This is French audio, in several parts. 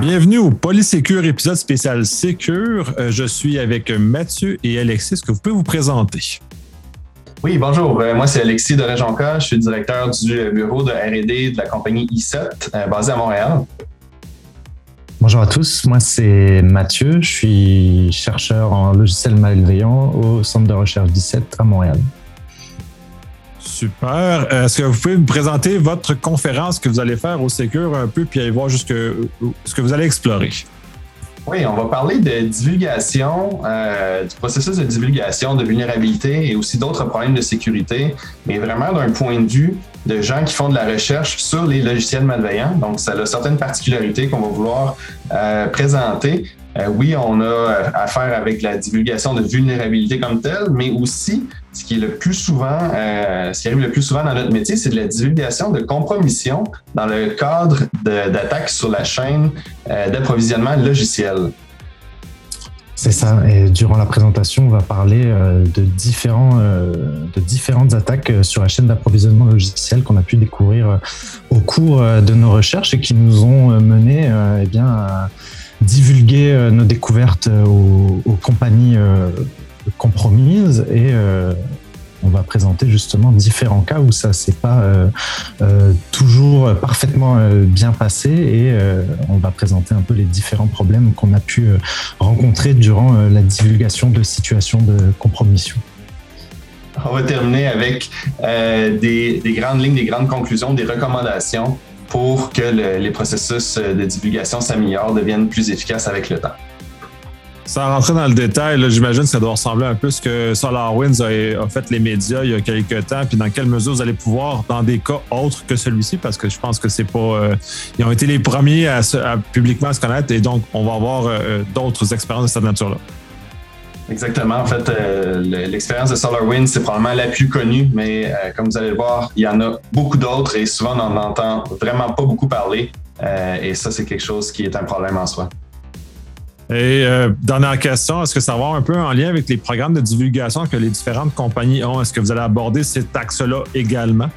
Bienvenue au Polysécure épisode spécial Sécure. Euh, je suis avec Mathieu et Alexis. Est-ce que vous pouvez vous présenter? Oui, bonjour. Euh, moi, c'est Alexis de Réjonca. Je suis directeur du bureau de RD de la compagnie I7 euh, basée à Montréal. Bonjour à tous, moi c'est Mathieu, je suis chercheur en logiciel malveillant au centre de recherche 17 à Montréal. Super. Est-ce que vous pouvez me présenter votre conférence que vous allez faire au Secure un peu, puis aller voir jusque ce que vous allez explorer? Oui, on va parler de divulgation, euh, du processus de divulgation de vulnérabilité et aussi d'autres problèmes de sécurité, mais vraiment d'un point de vue de gens qui font de la recherche sur les logiciels malveillants. Donc, ça a certaines particularités qu'on va vouloir euh, présenter. Euh, oui, on a affaire avec la divulgation de vulnérabilité comme telle, mais aussi ce qui est le plus souvent, euh, ce qui arrive le plus souvent dans notre métier, c'est de la divulgation de compromission dans le cadre d'attaques sur la chaîne euh, d'approvisionnement logiciel. C'est ça. Et durant la présentation, on va parler de, différents, de différentes attaques sur la chaîne d'approvisionnement logiciel qu'on a pu découvrir au cours de nos recherches et qui nous ont mené eh bien, à divulguer nos découvertes aux, aux compagnies compromise et euh, on va présenter justement différents cas où ça s'est pas euh, euh, toujours parfaitement bien passé et on va présenter un peu les différents problèmes qu'on a pu rencontrer durant la divulgation de situations de compromission. On va terminer avec des, grandes lignes, des grandes conclusions, des recommandations pour que les processus de divulgation s'améliorent, deviennent plus efficaces avec le temps. Sans rentrer dans le détail, j'imagine que ça doit ressembler un peu à ce que SolarWinds a, fait les médias il y a quelques temps, puis dans quelle mesure vous allez pouvoir, dans des cas autres que celui-ci, parce que je pense que c'est pas. Euh, ils ont été les premiers à, publiquement se connaître, et donc on va avoir euh, d'autres expériences de cette nature-là. Exactement. En fait, euh, l'expérience de SolarWinds, c'est probablement la plus connue, mais comme vous allez le voir, il y en a beaucoup d'autres et souvent on n'en entend vraiment pas beaucoup parler. et ça, c'est quelque chose qui est un problème en soi. Et euh, dernière question, est-ce que ça va avoir un peu en lien avec les programmes de divulgation que les différentes compagnies ont? Est-ce que vous allez aborder cet axe-là également?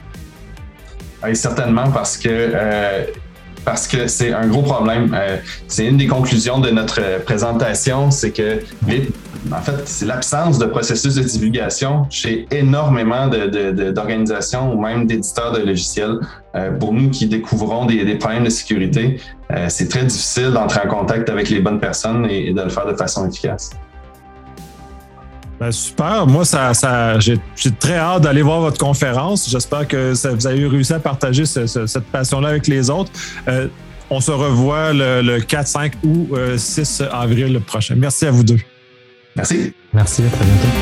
Oui, certainement, parce que euh, parce que c'est un gros problème. Euh, c'est une des conclusions de notre présentation, c'est que en fait, c'est l'absence de processus de divulgation chez énormément d'organisations ou même d'éditeurs de logiciels. Euh, pour nous qui découvrons des, problèmes de sécurité, euh, c'est très difficile d'entrer en contact avec les bonnes personnes et, de le faire de façon efficace. Ben, super. Moi, ça, ça j'ai très hâte d'aller voir votre conférence. J'espère que vous avez réussi à partager cette passion-là avec les autres. Euh, on se revoit le, 4, 5 ou 6 avril prochain. Merci à vous deux. Merci. Merci, à très bientôt.